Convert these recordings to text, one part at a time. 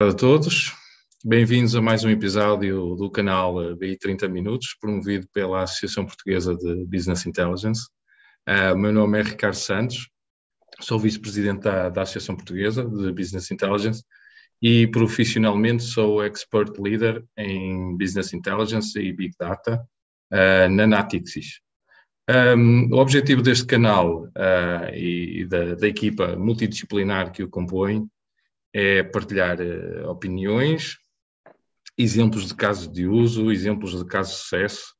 a todos. Bem-vindos a mais um episódio do canal BI 30 Minutos, promovido pela Associação Portuguesa de Business Intelligence. Uh, meu nome é Ricardo Santos, sou vice-presidente da, da, Associação Portuguesa de Business Intelligence e profissionalmente sou expert leader em Business Intelligence e Big Data uh, na Natixis. Um, o objetivo deste canal uh, e da, da equipa multidisciplinar que o compõe é partilhar uh, opiniões, exemplos de casos de uso, exemplos de casos de sucesso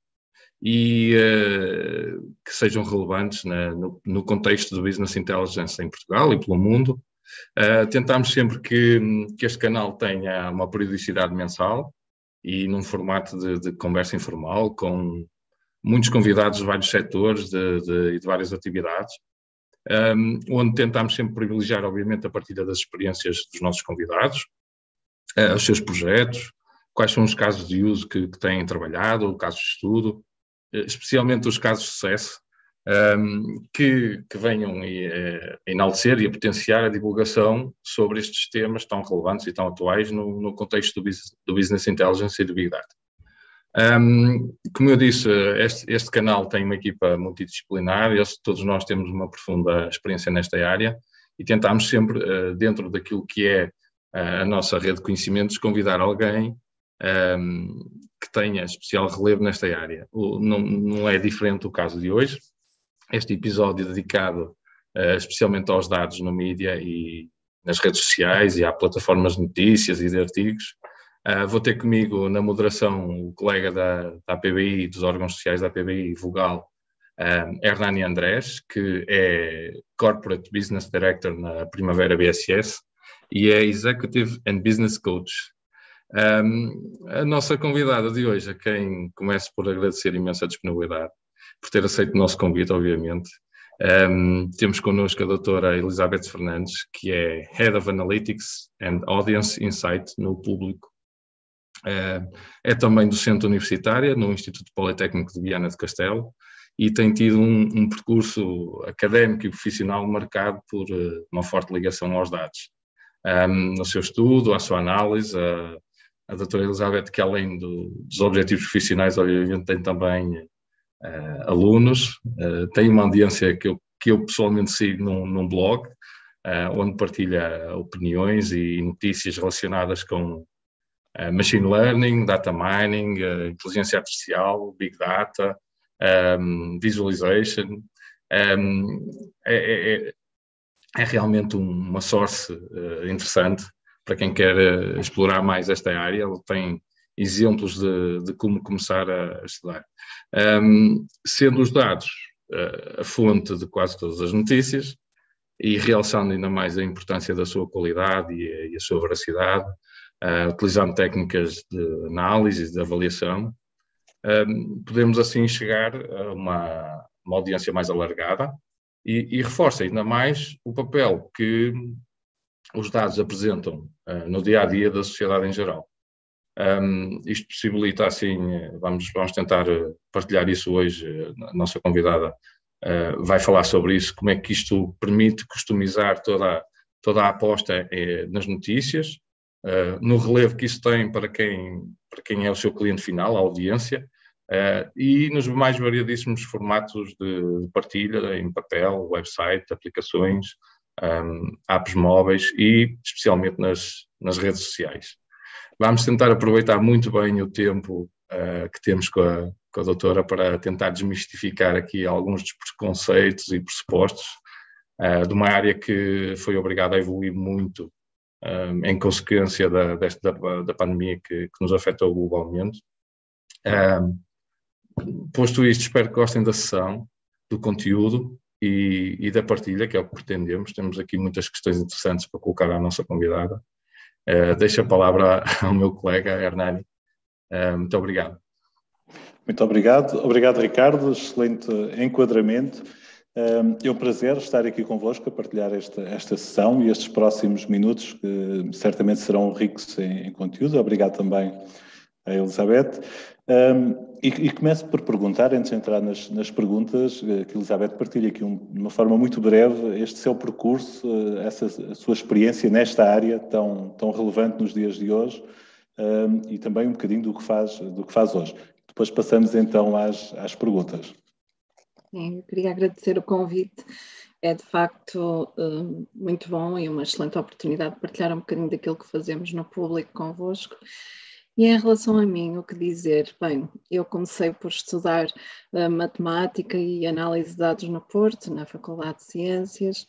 e uh, que sejam relevantes na, no, no, contexto do business intelligence em Portugal e pelo mundo. Uh, tentamos sempre que, que, este canal tenha uma periodicidade mensal e num formato de, de conversa informal com muitos convidados de vários setores e de, de, de várias atividades um, onde tentámos sempre privilegiar, obviamente, a partilha das experiências dos nossos convidados, uh, os seus projetos, quais são os casos de uso que, que têm trabalhado, casos de estudo, uh, especialmente os casos de sucesso, um, que, que, venham a, enaltecer e a potenciar a divulgação sobre estes temas tão relevantes e tão atuais no, no contexto do business, do business Intelligence e do Big Data. Um, como eu disse, este, este, canal tem uma equipa multidisciplinar, todos nós temos uma profunda experiência nesta área e tentamos sempre, uh, dentro daquilo que é a nossa rede de conhecimentos, convidar alguém um, que tenha especial relevo nesta área. O, não, não, é diferente o caso de hoje. Este episódio dedicado uh, especialmente aos dados no mídia e nas redes sociais e há plataformas de notícias e de artigos, Uh, vou ter comigo na moderação o colega da, da APBI, dos órgãos sociais da APBI, Vogal, um, Hernani Andrés, que é Corporate Business Director na Primavera BSS e é Executive and Business Coach. Um, a nossa convidada de hoje, a quem começo por agradecer imensa disponibilidade, por ter aceito o nosso convite, obviamente. Um, temos connosco a doutora Elizabeth Fernandes, que é Head of Analytics and Audience Insight no Público é, é também docente universitária no Instituto Politécnico de Viana de Castelo e tem tido um, um percurso académico e profissional marcado por uh, uma forte ligação aos dados. Um, no seu estudo, a sua análise, a, a doutora Elizabeth, que além do, dos objetivos profissionais, obviamente tem também uh, alunos, uh, tem uma audiência que eu, que eu pessoalmente sigo num, num blog, onde partilha opiniões e notícias relacionadas com uh, machine learning, data mining, uh, inteligência artificial, big data, um, visualization. Um, é, é, é, é, realmente uma source uh, interessante para quem quer explorar mais esta área. Ele tem exemplos de, de como começar a, estudar. Um, sendo os dados a fonte de quase todas as notícias, e realçando ainda mais a importância da sua qualidade e e a sua veracidade, uh, utilizando técnicas de análise, de avaliação, um, podemos assim chegar a uma, uma audiência mais alargada e, e, reforça ainda mais o papel que os dados apresentam uh, no dia a dia da sociedade em geral. Um, isto possibilita assim, vamos, vamos tentar partilhar isso hoje, a nossa convidada uh, vai falar sobre isso, como é que isto permite customizar toda, toda a aposta eh, nas notícias, uh, no relevo que isso tem para quem, para quem é o seu cliente final, a audiência, uh, e nos mais variadíssimos formatos de, de, partilha, em papel, website, aplicações, um, apps móveis e especialmente nas, nas redes sociais. Vamos tentar aproveitar muito bem o tempo uh, que temos com a, com a doutora para tentar desmistificar aqui alguns dos preconceitos e pressupostos de uma área que foi obrigada a evoluir muito um, em consequência da, desta, da, pandemia que, que, nos afetou globalmente. Um, posto isto, espero que gostem da sessão, do conteúdo e, e, da partilha, que é o que pretendemos. Temos aqui muitas questões interessantes para colocar à nossa convidada. Uh, deixo a palavra ao meu colega Hernani. Uh, muito obrigado. Muito obrigado. Obrigado, Ricardo. Excelente enquadramento. É um prazer estar aqui convosco a partilhar esta, esta sessão e estes próximos minutos que certamente serão ricos em, em conteúdo. Obrigado também a Elizabeth. Um, e, e, começo por perguntar, antes de entrar nas, nas perguntas, eh, que Elizabeth partilha aqui um, de uma forma muito breve este seu percurso, eh, essa a sua experiência nesta área tão, tão relevante nos dias de hoje um, e também um bocadinho do que faz, do que faz hoje. Depois passamos então às, às perguntas. Sim, eu queria agradecer o convite. É de facto hum, muito bom e uma excelente oportunidade de partilhar um bocadinho daquilo que fazemos no público convosco. E em relação a mim, o que dizer? Bem, eu comecei por estudar uh, matemática e análise de dados no Porto, na Faculdade de Ciências.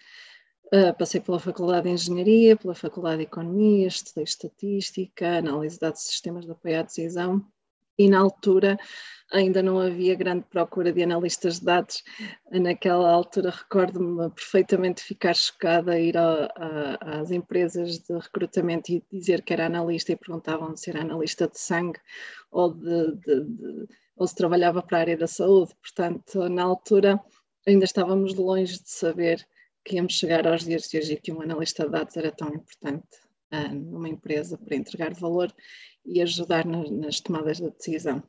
Uh, passei pela Faculdade de Engenharia, pela Faculdade de Economia, estudei Estatística, Análise de Dados e Sistemas de Apoio à Decisão e na altura ainda não havia grande procura de analistas de dados. Naquela altura recordo-me perfeitamente ficar chocada a ir a, a, às empresas de recrutamento e dizer que era analista e perguntavam se era analista de sangue ou, de, de, de, ou se trabalhava para a área da saúde. Portanto, na altura ainda estávamos longe de saber que íamos chegar aos dias de hoje e que um analista de dados era tão importante uh, numa empresa para entregar valor e ajudar nas, nas tomadas de decisão.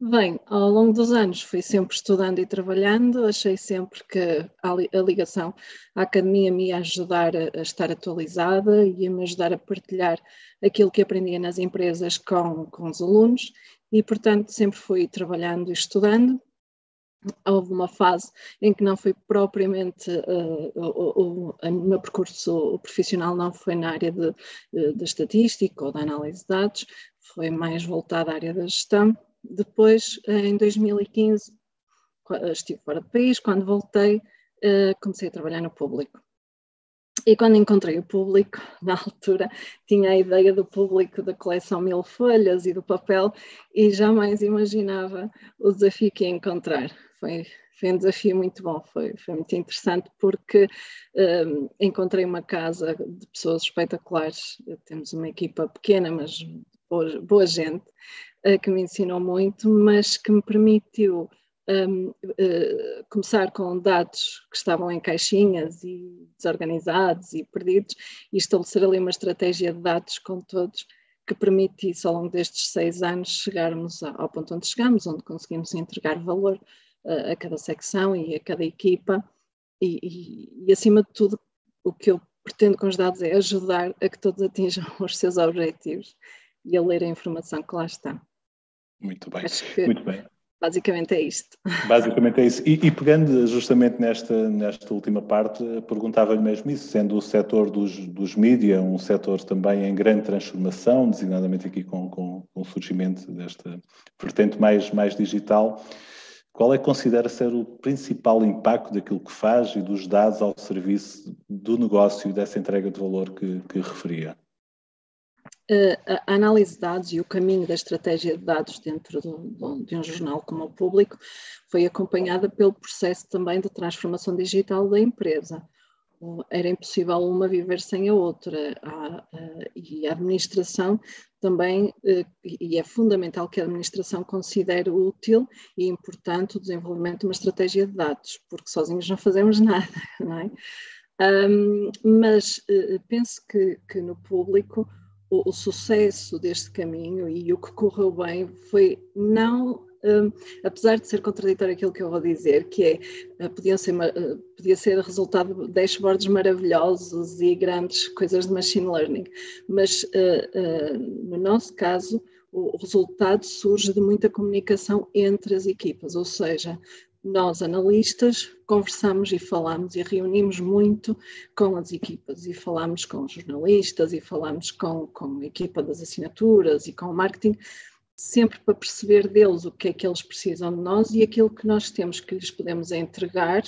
Bem, ao longo dos anos fui sempre estudando e trabalhando, achei sempre que a ligação à academia me ia ajudar a, estar atualizada e a me ajudar a partilhar aquilo que aprendia nas empresas com, com os alunos e, portanto, sempre fui trabalhando e estudando houve uma fase em que não foi propriamente uh, o, o, o, meu percurso profissional não foi na área de, de, estatística ou da análise de dados, foi mais voltada à área da gestão. Depois, em 2015, estive fora do país, quando voltei, uh, comecei a trabalhar no público. E quando encontrei o público, na altura, tinha a ideia do público da coleção Mil Folhas e do papel e jamais imaginava o desafio que ia encontrar foi, foi um desafio muito bom, foi, foi muito interessante porque um, encontrei uma casa de pessoas espetaculares, temos uma equipa pequena, mas boa, boa gente, uh, que me ensinou muito, mas que me permitiu um, uh, começar com dados que estavam em caixinhas e desorganizados e perdidos e estabelecer ali uma estratégia de dados com todos que permitisse ao longo destes seis anos chegarmos ao ponto onde chegamos, onde conseguimos entregar valor a cada secção e a cada equipa, e, e, e, acima de tudo, o que eu pretendo com os dados é ajudar a que todos atinjam os seus objetivos e a ler a informação que lá está. Muito bem, muito bem. Basicamente é isto. Basicamente é isso. E, e, pegando justamente nesta, nesta última parte, perguntava-lhe mesmo isso, sendo o setor dos, dos mídia um setor também em grande transformação, designadamente aqui com, com, com o surgimento desta vertente mais, mais digital, qual é que considera ser o principal impacto daquilo que faz e dos dados ao serviço do negócio e dessa entrega de valor que, que referia? A análise de dados e o caminho da estratégia de dados dentro de um jornal como o Público foi acompanhada pelo processo também de transformação digital da empresa era impossível uma viver sem a outra. e a administração também, eh, e é fundamental que a administração considere útil e importante o desenvolvimento de uma estratégia de dados, porque sozinhos não fazemos nada, não é? Um, mas uh, penso que, que, no público o, o, sucesso deste caminho e o que correu bem foi não um, apesar de ser contraditório aquilo que eu vou dizer, que é, uh, podiam ser, uh, podia ser resultado de dashboards maravilhosos e grandes coisas de machine learning, mas uh, no nosso caso o resultado surge de muita comunicação entre as equipas, ou seja, nós analistas conversamos e falamos e reunimos muito com as equipas. E falamos com os jornalistas e falamos com, com a equipa das assinaturas e com o marketing sempre para perceber deles o que é que eles precisam de nós e aquilo que nós temos que lhes podemos entregar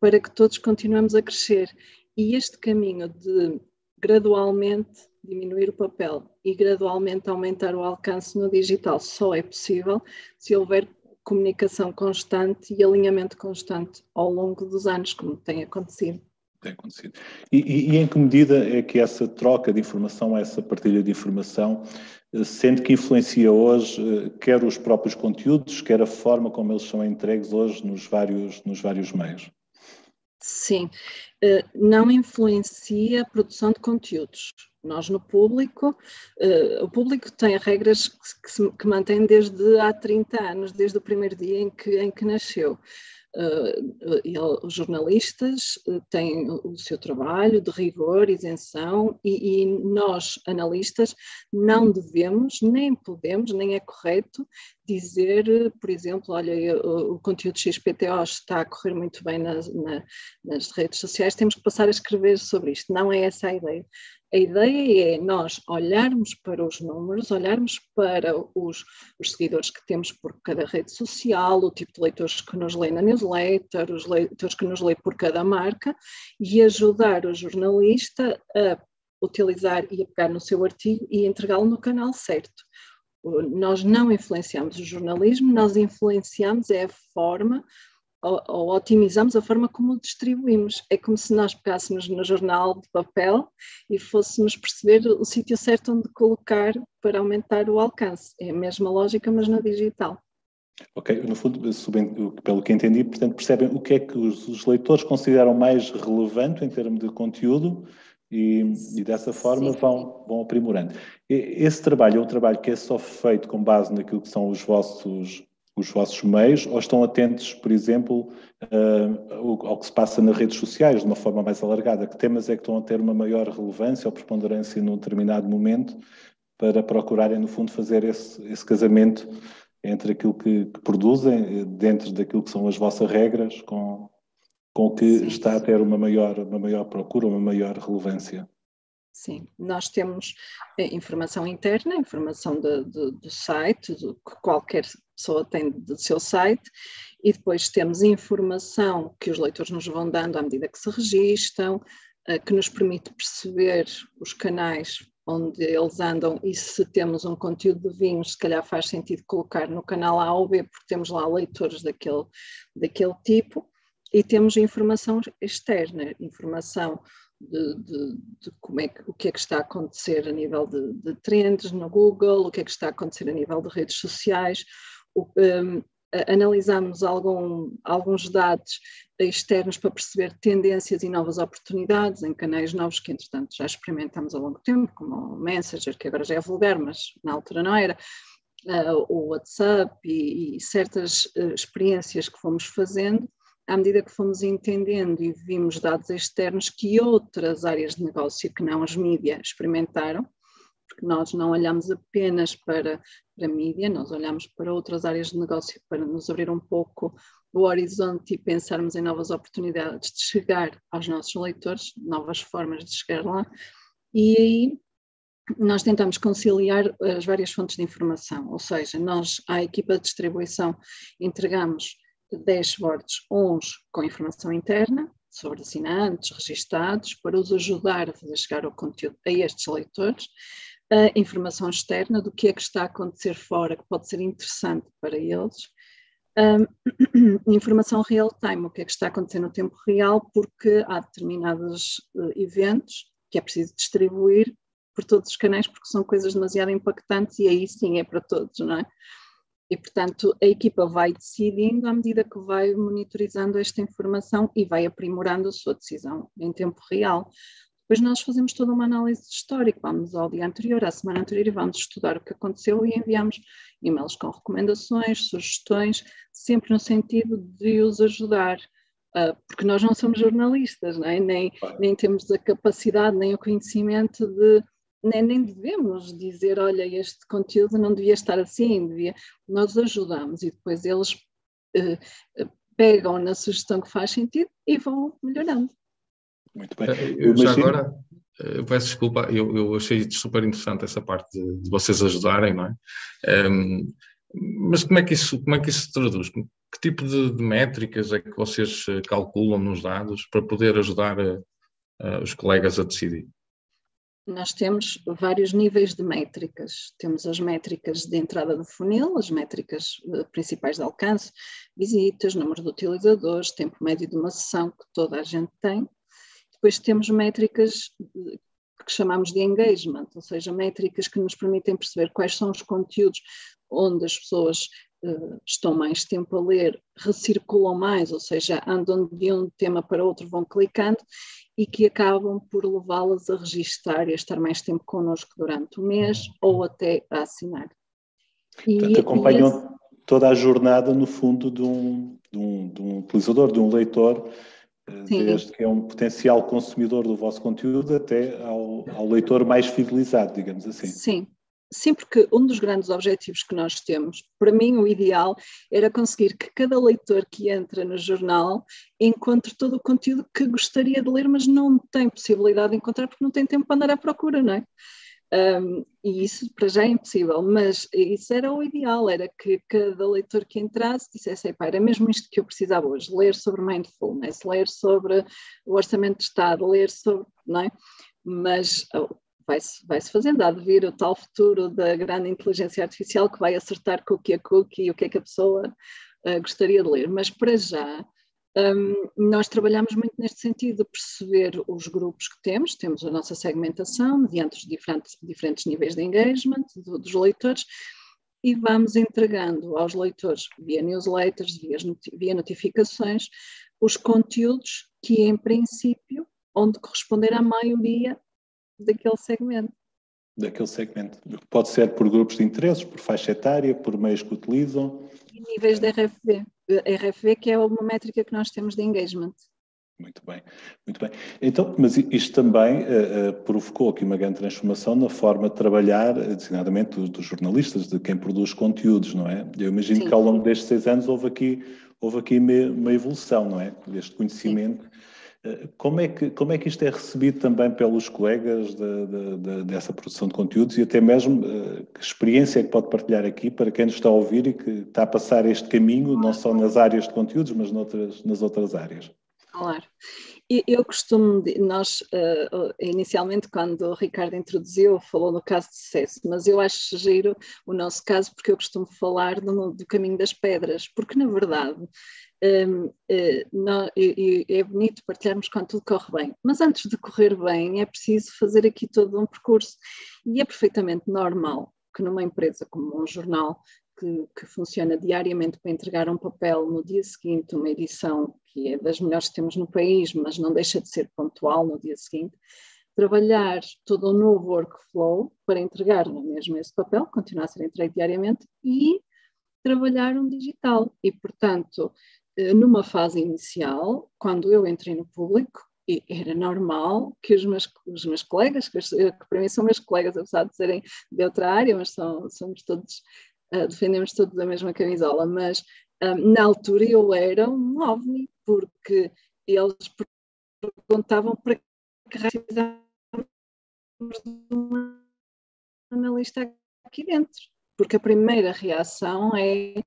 para que todos continuemos a crescer. E este caminho de gradualmente diminuir o papel e gradualmente aumentar o alcance no digital só é possível se houver comunicação constante e alinhamento constante ao longo dos anos, como tem acontecido. Tem acontecido. E, e, e em que medida é que essa troca de informação, essa partilha de informação sendo que influencia hoje eh, quer os próprios conteúdos, quer a forma como eles são entregues hoje nos vários, nos vários meios. Sim, eh, não influencia a produção de conteúdos. Nós no público, uh, o público tem regras que, que, se, que mantém desde há 30 anos, desde o primeiro dia em que, em que nasceu. Uh, os jornalistas têm o seu trabalho de rigor, isenção, e, e, nós, analistas, não devemos, nem podemos, nem é correto dizer, por exemplo, olha, o, o conteúdo XPTO está a correr muito bem nas, na, nas redes sociais, temos que passar a escrever sobre isto. Não é essa a ideia. A ideia é nós olharmos para os números, olharmos para os, os, seguidores que temos por cada rede social, o tipo de leitores que nos lê na newsletter, os leitores que nos lê por cada marca e ajudar o jornalista a utilizar e a pegar no seu artigo e entregá-lo no canal certo. Nós não influenciamos o jornalismo, nós influenciamos é a forma ou, otimizamos a forma como o distribuímos. É como se nós pegássemos no jornal de papel e fôssemos perceber o sítio certo onde colocar para aumentar o alcance. É a mesma lógica, mas na digital. Ok, no fundo, pelo que entendi, portanto, percebem o que é que os, os leitores consideram mais relevante em termos de conteúdo e, e dessa forma vão, vão aprimorando. Esse trabalho é um trabalho que é só feito com base naquilo que são os vossos os vossos meios ou estão atentos, por exemplo, uh, ao que se passa nas redes sociais de uma forma mais alargada? Que temas é que estão a ter uma maior relevância ou preponderância num determinado momento para procurarem, no fundo, fazer esse, esse casamento entre aquilo que, que, produzem, dentro daquilo que são as vossas regras, com, com o que Sim. está a ter uma maior, uma maior procura, uma maior relevância? Sim, nós temos eh, informação interna, informação do site, do, que qualquer pessoa tem do seu site, e depois temos informação que os leitores nos vão dando à medida que se registram, eh, que nos permite perceber os canais onde eles andam e se temos um conteúdo de vinhos, se calhar faz sentido colocar no canal A ou B, porque temos lá leitores daquele, daquele tipo, e temos informação externa, informação de, de, de, como é que, o que é que está a acontecer a nível de, de trends no Google, o que é que está a acontecer a nível de redes sociais. Um, analisamos algum, alguns dados externos para perceber tendências e novas oportunidades em canais novos que, entretanto, já experimentamos ao longo tempo, como o Messenger, que agora já é vulgar, mas na altura não era, uh, o WhatsApp e, e certas uh, experiências que fomos fazendo à medida que fomos entendendo e vimos dados externos que outras áreas de negócio que não as mídias experimentaram, porque nós não olhamos apenas para, para a mídia, nós olhamos para outras áreas de negócio para nos abrir um pouco o horizonte e pensarmos em novas oportunidades de chegar aos nossos leitores, novas formas de chegar lá. E aí nós tentamos conciliar as várias fontes de informação, ou seja, nós, à equipa de distribuição, entregamos dashboards, uns com informação interna sobre assinantes, registados, para os ajudar a fazer chegar o conteúdo a estes leitores, a informação externa do que é que está a acontecer fora, que pode ser interessante para eles, um, informação real time, o que é que está a acontecer no tempo real, porque há determinados uh, eventos que é preciso distribuir por todos os canais, porque são coisas demasiado impactantes e aí sim é para todos, não é? E, portanto, a equipa vai decidindo à medida que vai monitorizando esta informação e vai aprimorando a sua decisão em tempo real. Depois nós fazemos toda uma análise histórica, vamos ao dia anterior, à semana anterior e vamos estudar o que aconteceu e enviamos e-mails com recomendações, sugestões, sempre no sentido de os ajudar, uh, porque nós não somos jornalistas, não é? nem, nem temos a capacidade nem o conhecimento de nem, nem devemos dizer, olha, este conteúdo não devia estar assim, devia. Nós ajudamos e depois eles uh, pegam na sugestão que faz sentido e vão melhorando. Muito bem. Eh, eu, já agora, eu peço desculpa, eu, eu achei super interessante essa parte de, de vocês ajudarem, não é? Um, ehm, mas como é que isso, como é que isso se traduz? Que tipo de, de métricas é que vocês calculam nos dados para poder ajudar os colegas a decidir? Nós temos vários níveis de métricas. Temos as métricas de entrada do funil, as métricas eh, principais de alcance, visitas, número de utilizadores, tempo médio de uma sessão, que toda a gente tem. Depois temos métricas que chamamos de engagement, ou seja, métricas que nos permitem perceber quais são os conteúdos onde as pessoas uh, estão mais tempo a ler, recirculam mais, ou seja, andam de um tema para outro, vão clicando, e que acabam por levá-las a registar e a estar mais tempo connosco durante o mês ou até a assinar. E, Portanto, acompanham esse... toda a jornada, no fundo, de um, de um, de um utilizador, de um leitor, Sim. desde que é um potencial consumidor do vosso conteúdo até ao, ao leitor mais fidelizado, digamos assim. Sim, Sim, porque um dos grandes objetivos que nós temos, para mim o ideal era conseguir que cada leitor que entra no jornal encontre todo o conteúdo que gostaria de ler, mas não tem possibilidade de encontrar porque não tem tempo para andar à procura, não é? Um, e isso para já é impossível, mas isso era o ideal, era que cada leitor que entrasse dissesse, era mesmo isto que eu precisava hoje, ler sobre mindfulness, ler sobre o orçamento de Estado, ler sobre, não é? Mas vai-se vai -se fazendo, há de vir o tal futuro da grande inteligência artificial que vai acertar com o que é cookie e o que é que a pessoa uh, gostaria de ler. Mas para já, um, nós trabalhamos muito neste sentido de perceber os grupos que temos, temos a nossa segmentação mediante os diferentes, diferentes níveis de engagement do, dos leitores e vamos entregando aos leitores via newsletters, via, via notificações, os conteúdos que em princípio onde corresponder à maioria daquele segmento. Daquele segmento. Pode ser por grupos de interesses, por faixa etária, por meios que utilizam. E níveis de RFV. RFV que é uma métrica que nós temos de engagement. Muito bem, muito bem. Então, mas isto também uh, uh, provocou aqui uma grande transformação na forma de trabalhar, eh, designadamente dos, dos, jornalistas, de quem produz conteúdos, não é? Eu imagino Sim. que ao longo destes seis anos houve aqui, houve aqui uma, uma evolução, não é? Deste conhecimento. Sim como é, que, como é que isto é recebido também pelos colegas de, de, de, dessa produção de conteúdos e até mesmo uh, que experiência é que pode partilhar aqui para quem nos está a ouvir e que está a passar este caminho, não só nas áreas de conteúdos, mas noutras, nas outras áreas? Claro. Eu costumo, nós uh, inicialmente quando o Ricardo introduziu, falou no caso de sucesso, mas eu acho giro o nosso caso porque eu costumo falar do, do caminho das pedras, porque na verdade uh, não, é bonito partilharmos quando tudo corre bem, mas antes de correr bem é preciso fazer aqui todo um percurso. E é perfeitamente normal que numa empresa como um jornal que, que, funciona diariamente para entregar um papel no dia seguinte, uma edição que é das melhores que temos no país, mas não deixa de ser pontual no dia seguinte, trabalhar todo um novo workflow para entregar mesmo esse papel, continuar a ser entregue diariamente e trabalhar um digital. E, portanto, eh, numa fase inicial, quando eu entrei no público, era normal que os meus, os meus colegas, que, que para mim são meus colegas, apesar de serem de outra área, mas são, somos todos, uh, defendemos todos a mesma camisola, mas um, na altura eu era um ovni, porque eles perguntavam para que precisávamos de um analista aqui dentro, porque a primeira reação é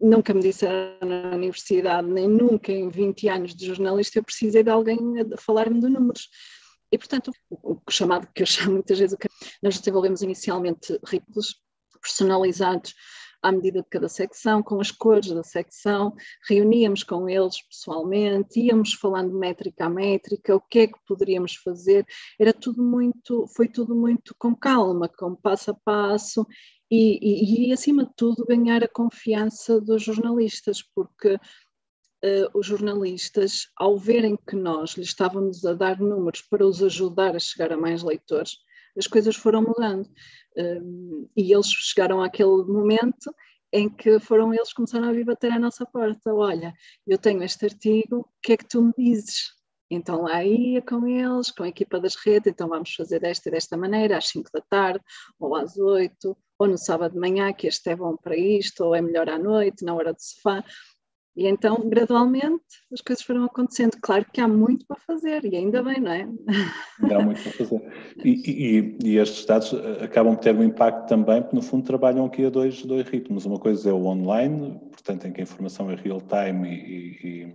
nunca me disseram na universidade, nem nunca em 20 anos de jornalista eu precisei de alguém a falar-me de números. E, portanto, o, chamado que eu chamo muitas vezes, nós desenvolvemos inicialmente ricos personalizados à medida de cada secção, com as cores da secção, reuníamos com eles pessoalmente, íamos falando métrica a métrica, o que é que poderíamos fazer, era tudo muito, foi tudo muito com calma, com passo a passo e, e, e, acima de tudo, ganhar a confiança dos jornalistas, porque uh, os jornalistas, ao verem que nós lhes estávamos a dar números para os ajudar a chegar a mais leitores, as coisas foram mudando. Uh, e eles chegaram àquele momento em que foram eles que começaram a vir bater à nossa porta. Olha, eu tenho este artigo, o que é que tu me dizes? Então lá ia com eles, com a equipa das redes, então vamos fazer desta e desta maneira, às 5 da tarde, ou às 8, ou no sábado de manhã, que este é bom para isto, ou é melhor à noite, na hora do sofá. E então, gradualmente, as coisas foram acontecendo. Claro que há muito para fazer, e ainda bem, não é? Há muito para fazer. E, e, e, estes dados eh, acabam por ter um impacto também, porque no fundo trabalham aqui a dois, dois ritmos. Uma coisa é o online, portanto, em que a informação é real time e,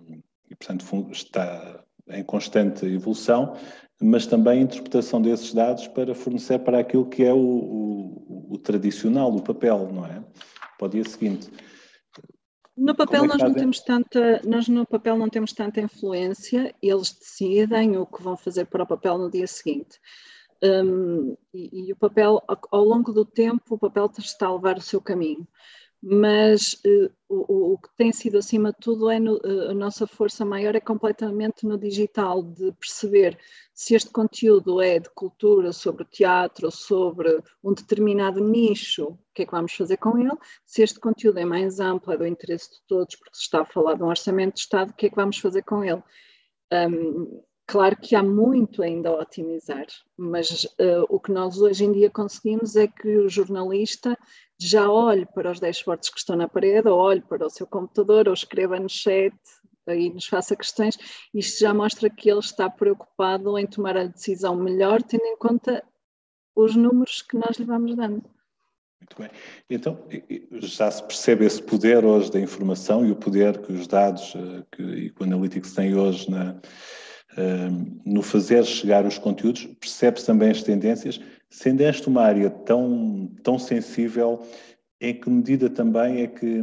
e portanto, está em constante evolução, mas também a interpretação desses dados para fornecer para aquilo que é o, o, o tradicional, o papel, não é? Para o dia seguinte. No papel é nós não temos tanta, nós no papel não temos tanta influência, eles decidem o que vão fazer para o papel no dia seguinte. Um, e, e, o papel, ao longo do tempo, o papel está a levar o seu caminho mas uh, o, o, que tem sido acima de tudo é no, uh, a nossa força maior é completamente no digital, de perceber se este conteúdo é de cultura, sobre teatro, sobre um determinado nicho, o que é que vamos fazer com ele, se este conteúdo é mais amplo, é do interesse de todos, porque se está a falar de um orçamento de Estado, o que é que vamos fazer com ele? Um, Claro que há muito ainda a otimizar, mas uh, o que nós hoje em dia conseguimos é que o jornalista já olhe para os dashboards que estão na parede, ou olhe para o seu computador, ou escreva no chat, aí nos faça questões. Isto já mostra que ele está preocupado em tomar a decisão melhor, tendo em conta os números que nós lhe vamos dando. Muito bem. Então, já se percebe esse poder hoje da informação e o poder que os dados eh, que, que o Analytics tem hoje na, no fazer chegar os conteúdos, percebe-se também as tendências, sendo esta uma área tão, tão sensível, em que medida também é que,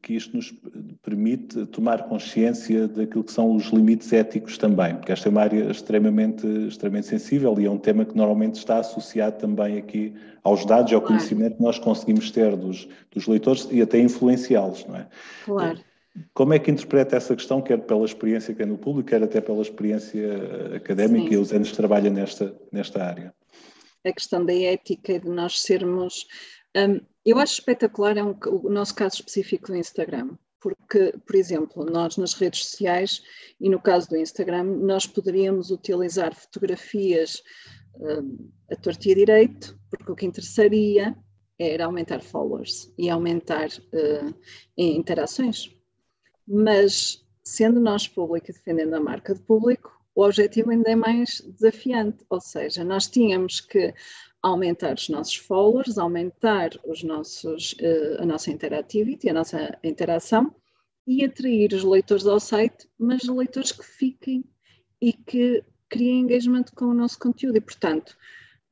que isto nos permite tomar consciência daquilo que são os limites éticos também, porque esta é uma área extremamente, extremamente sensível e é um tema que normalmente está associado também aqui aos dados e ao conhecimento que nós conseguimos ter dos, dos leitores e até influenciá-los, não é? Claro. Como é que interpreta essa questão, quer pela experiência que é no público, quer até pela experiência académica Sim. e os anos que trabalha nesta, nesta área? A questão da ética e de nós sermos. Um, eu acho espetacular é um, o nosso caso específico do Instagram, porque, por exemplo, nós nas redes sociais e no caso do Instagram, nós poderíamos utilizar fotografias um, a tortia direito, porque o que interessaria era aumentar followers e aumentar uh, interações mas sendo nós público e defendendo a marca de público, o objetivo ainda é mais desafiante, ou seja, nós tínhamos que aumentar os nossos followers, aumentar os nossos, uh, a nossa interactivity, a nossa interação e atrair os leitores ao site, mas leitores que fiquem e que criem engagement com o nosso conteúdo. E, portanto,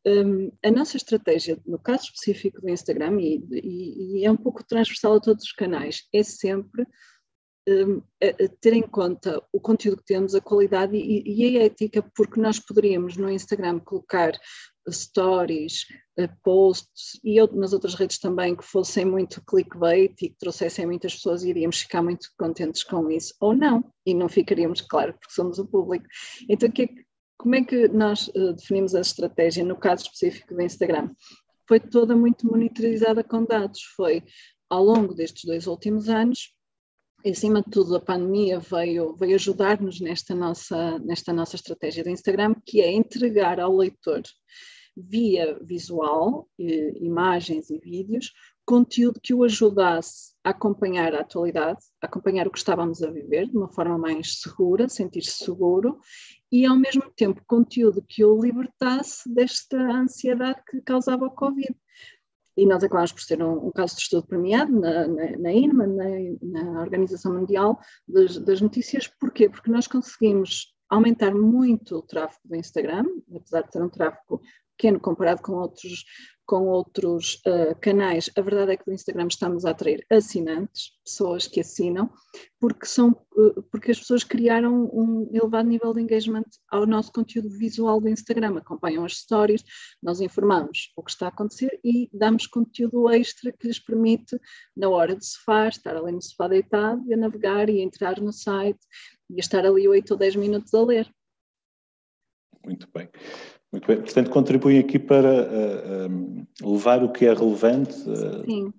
um, a nossa estratégia, no caso específico do Instagram, e, e, e é um pouco transversal a todos os canais, é sempre um, a, a ter em conta o conteúdo que temos, a qualidade e, e, a ética, porque nós poderíamos no Instagram colocar stories, uh, posts e nas outras redes também que fossem muito clickbait e que trouxessem muitas pessoas e iríamos ficar muito contentes com isso, ou não, e não ficaríamos, claro, porque somos o público. Então, que, como é que nós uh, definimos a estratégia no caso específico do Instagram? Foi toda muito monitorizada com dados, foi ao longo destes dois últimos anos, acima de tudo, a pandemia veio, veio ajudar-nos nesta nossa, nesta nossa estratégia do Instagram, que é entregar ao leitor, via visual, imagens e vídeos, conteúdo que o ajudasse a acompanhar a atualidade, a acompanhar o que estávamos a viver de uma forma mais segura, sentir-se seguro, e ao mesmo tempo conteúdo que o libertasse desta ansiedade que causava o Covid e nós acabamos por ser um, um caso de estudo premiado na, na, na INMA, na, na, Organização Mundial das, das Notícias. Porquê? Porque nós conseguimos aumentar muito o tráfego do Instagram, apesar de ter um tráfego pequeno comparado com outros com outros uh, canais, a verdade é que no Instagram estamos a atrair assinantes, pessoas que assinam, porque, são, uh, porque as pessoas criaram um elevado nível de engagement ao nosso conteúdo visual do Instagram, acompanham as stories, nós informamos o que está a acontecer e damos conteúdo extra que lhes permite, na hora de sofá, estar ali no sofá deitado, e a navegar e a entrar no site e estar ali 8 ou 10 minutos a ler. Muito bem. Muito bem. Portanto, contribuem aqui para uh, uh, levar o que é relevante uh,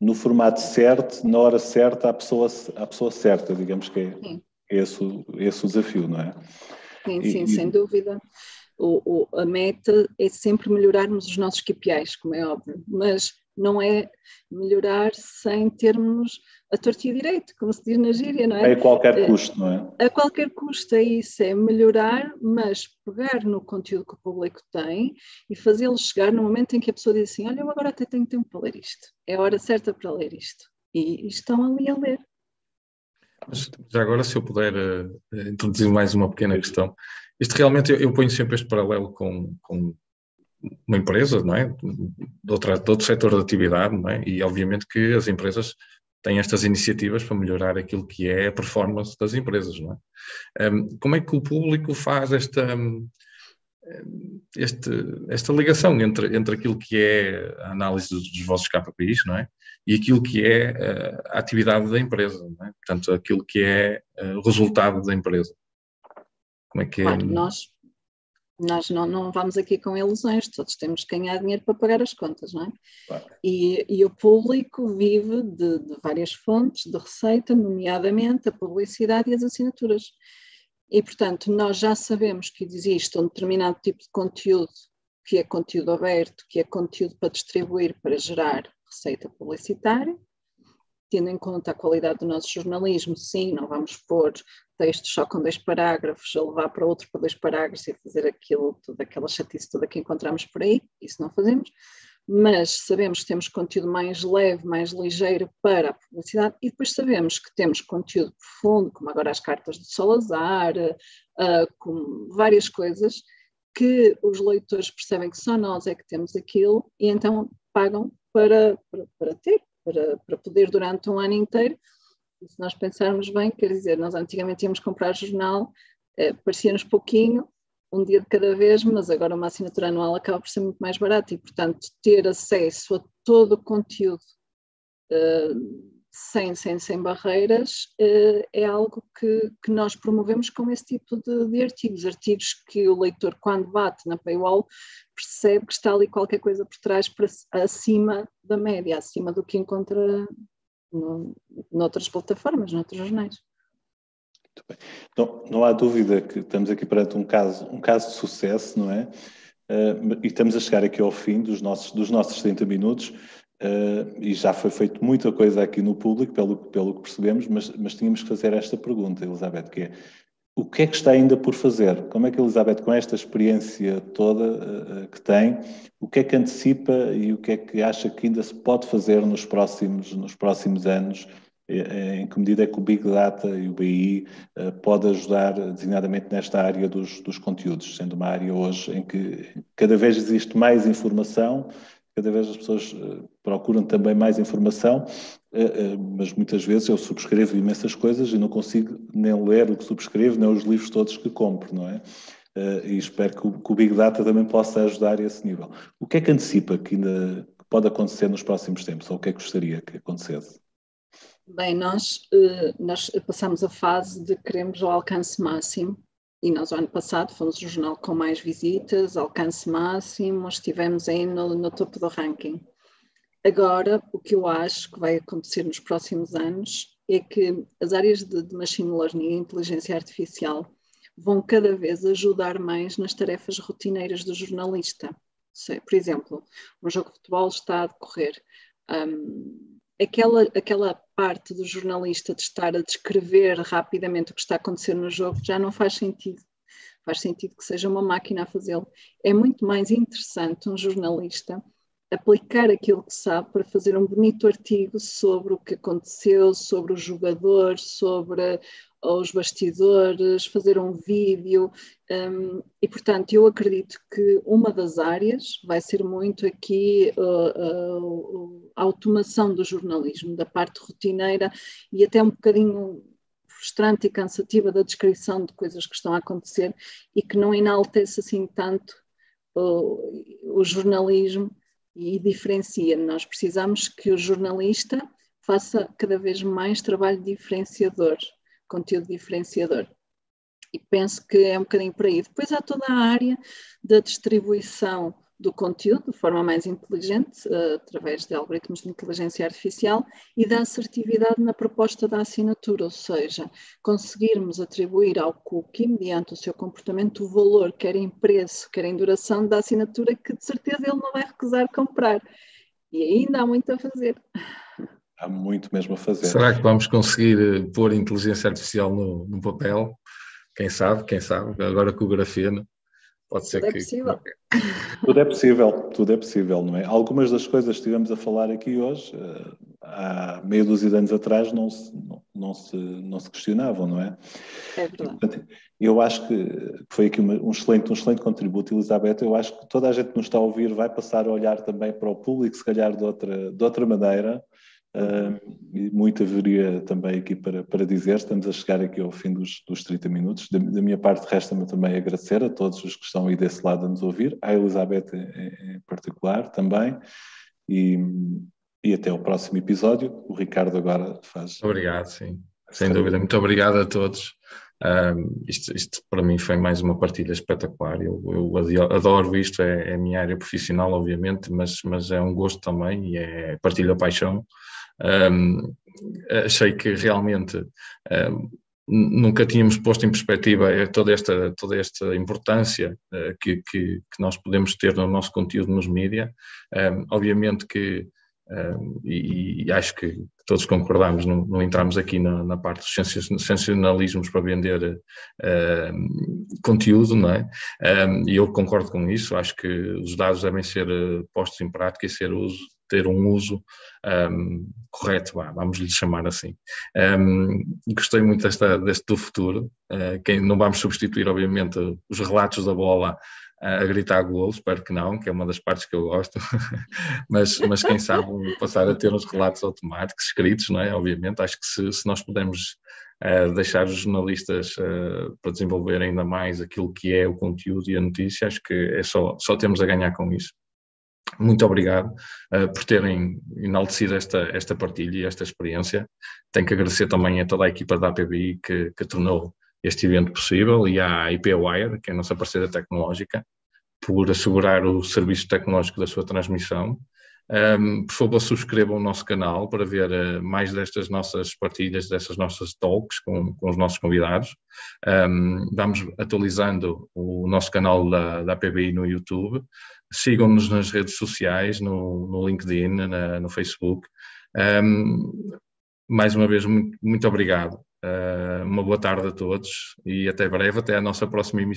no formato certo, na hora certa, à pessoa, à pessoa certa, digamos que é, é esse, esse o desafio, não é? Sim, e, sim, e... sem dúvida. O, o, a meta é sempre melhorarmos os nossos KPIs, como é óbvio, mas não é melhorar sem termos a tortia direito, como se diz na gíria, não é? A qualquer é, custo, não é? A qualquer custo, é isso, é melhorar, mas pegar no conteúdo que o público tem e fazê-lo chegar no momento em que a pessoa diz assim, olha, eu agora até tenho tempo para ler isto, é a hora certa para ler isto. E, e estão ali a ler. Mas, já agora, se eu puder uh, introduzir mais uma pequena questão, isto realmente, eu, eu ponho sempre este paralelo com, com uma empresa, não é? De, outra, de outro setor de atividade, não é? E obviamente que as empresas têm estas iniciativas para melhorar aquilo que é a performance das empresas, não é? Um, como é que o público faz esta, este, esta ligação entre, entre aquilo que é a análise dos, vossos KPIs, não é? E aquilo que é uh, a atividade da empresa, não é? Portanto, aquilo que é uh, o resultado da empresa. Como é que é? Claro, nós, nós não, não vamos aqui com ilusões, todos temos que ganhar dinheiro para pagar as contas, não é? Claro. E, e, o público vive de, de várias fontes de receita, nomeadamente a publicidade e as assinaturas. E, portanto, nós já sabemos que existe um determinado tipo de conteúdo, que é conteúdo aberto, que é conteúdo para distribuir, para gerar receita publicitária, tendo em conta a qualidade do nosso jornalismo, sim, não vamos pôr textos só com dois parágrafos, a levar para outro para dois parágrafos e fazer aquilo, toda aquela chatice toda que encontramos por aí, isso não fazemos, mas sabemos que temos conteúdo mais leve, mais ligeiro para a publicidade e depois sabemos que temos conteúdo profundo, como agora as cartas de Salazar, uh, várias coisas que os leitores percebem que só nós é que temos aquilo e então pagam para, para, para ter, para, para poder durante um ano inteiro. Se nós pensarmos bem, quer dizer, nós antigamente íamos comprar jornal, eh, parecia-nos pouquinho, um dia de cada vez, mas agora uma assinatura anual acaba por ser muito mais barata e, portanto, ter acesso a todo o conteúdo uh, sem, sem, sem barreiras uh, é algo que, que nós promovemos com esse tipo de, de, artigos. Artigos que o leitor, quando bate na paywall, percebe que está ali qualquer coisa por trás, para, acima da média, acima do que encontra no, noutras plataformas, noutros jornais. Não, não há dúvida que estamos aqui perante um caso, um caso de sucesso, não é? Uh, e estamos a chegar aqui ao fim dos nossos, dos nossos 30 minutos. Uh, e já foi feito muita coisa aqui no público, pelo, pelo que percebemos, mas, mas tínhamos que fazer esta pergunta, Elizabeth, que é o que é que está ainda por fazer? Como é que Elizabeth, com esta experiência toda uh, que tem, o que é que antecipa e o que é que acha que ainda se pode fazer nos próximos, nos próximos anos é, em que medida é que o Big Data e o BI eh, pode ajudar designadamente nesta área dos, dos conteúdos, sendo uma área hoje em que cada vez existe mais informação, cada vez as pessoas eh, procuram também mais informação, eh, mas muitas vezes eu subscrevo imensas coisas e não consigo nem ler o que subscrevo, nem os livros todos que compro, não é? E espero que o, Big Data também possa ajudar a esse nível. O que é que antecipa que ainda pode acontecer nos próximos tempos, ou o que é que gostaria que acontecesse? Bem, nós, eh, nós passamos a fase de queremos o alcance máximo e nós, ano passado, fomos o jornal com mais visitas, alcance máximo, estivemos aí no, no topo do ranking. Agora, o que eu acho que vai acontecer nos próximos anos é que as áreas de, de machine learning e inteligência artificial vão cada vez ajudar mais nas tarefas rotineiras do jornalista. Por exemplo, um jogo de futebol está a decorrer. Um, aquela, aquela parte do jornalista de estar a descrever rapidamente o que está a acontecer no jogo já não faz sentido. Faz sentido que seja uma máquina a fazê-lo. É muito mais interessante um jornalista aplicar aquilo que sabe para fazer um bonito artigo sobre o que aconteceu, sobre o jogador, sobre os bastidores, fazer um vídeo. Um, e, portanto, eu acredito que uma das áreas vai ser muito aqui uh, uh, a automação do jornalismo, da parte rotineira e até um bocadinho frustrante e cansativa da descrição de coisas que estão a acontecer e que não enaltece assim tanto uh, o jornalismo e diferencia. Nós precisamos que o jornalista faça cada vez mais trabalho diferenciador conteúdo diferenciador. E penso que é um bocadinho por aí. Depois há toda a área da distribuição do conteúdo de forma mais inteligente, uh, através de algoritmos de inteligência artificial, e da assertividade na proposta da assinatura, ou seja, conseguirmos atribuir ao cookie, mediante o seu comportamento, o valor, quer em preço, quer em duração da assinatura, que de certeza ele não vai recusar comprar. E ainda há muito a fazer. Há muito mesmo a fazer. Será que vamos conseguir eh, pôr inteligência artificial no, no papel? Quem sabe, quem sabe, agora com o grafeno. Pode ser tudo é que. É possível. Tudo é possível, tudo é possível, não é? Algumas das coisas que estivemos a falar aqui hoje, eh, há meia dúzia de anos atrás, não se, não, não se, não se questionavam, não é? É verdade. Eu acho que foi aqui um excelente, um excelente contributo, Elizabeth. Eu acho que toda a gente que nos está a ouvir vai passar a olhar também para o público, se calhar de outra, de outra maneira, Uh, e muito haveria também aqui para, para dizer. Estamos a chegar aqui ao fim dos, dos 30 minutos. Da, da minha parte, resta-me também agradecer a todos os que estão aí desse lado a nos ouvir, à Elizabeth em, em particular também. E, e até o próximo episódio. O Ricardo agora faz. Obrigado, sim. Sem dúvida. Muito obrigado a todos. Um, isto, isto, para mim foi mais uma partilha espetacular. Eu, eu adoro isto, é, é, a minha área profissional, obviamente, mas, mas é um gosto também e é partilha paixão. Um, achei que realmente um, nunca tínhamos posto em perspectiva eh, toda esta, toda esta importância uh, que, que, que, nós podemos ter no nosso conteúdo nos mídias. obviamente que e, e, acho que todos concordamos, não, não entramos aqui na, na, parte dos sensacionalismos para vender uh, conteúdo, não é? Um, e eu concordo com isso, acho que os dados devem ser uh, postos em prática e ser uso, ter um uso um, correto, vamos lhe chamar assim. Um, gostei muito desta, deste do futuro, uh, quem, não vamos substituir, obviamente, os relatos da bola a gritar gol, espero que não, que é uma das partes que eu gosto, mas, mas quem sabe passar a ter uns relatos automáticos, escritos, não é? Obviamente, acho que se, se nós pudermos uh, deixar os jornalistas uh, para desenvolver ainda mais aquilo que é o conteúdo e a notícia, acho que é só, só temos a ganhar com isso. Muito obrigado uh, por terem enaltecido esta, esta partilha e esta experiência. Tenho que agradecer também a toda a equipa da APBI que, que tornou este evento possível e à IPWire, que é a nossa parceira tecnológica, por assegurar o serviço tecnológico da sua transmissão. Um, por favor, subscrevam o nosso canal para ver uh, mais destas nossas partilhas, dessas nossas talks com, com os nossos convidados. Um, vamos atualizando o nosso canal da, da APBI no YouTube. Sigam-nos nas redes sociais, no, no LinkedIn, na, no Facebook. Um, mais uma vez, muito, muito obrigado. Uh, uma boa tarde a todos e até breve, até a nossa próxima emissão.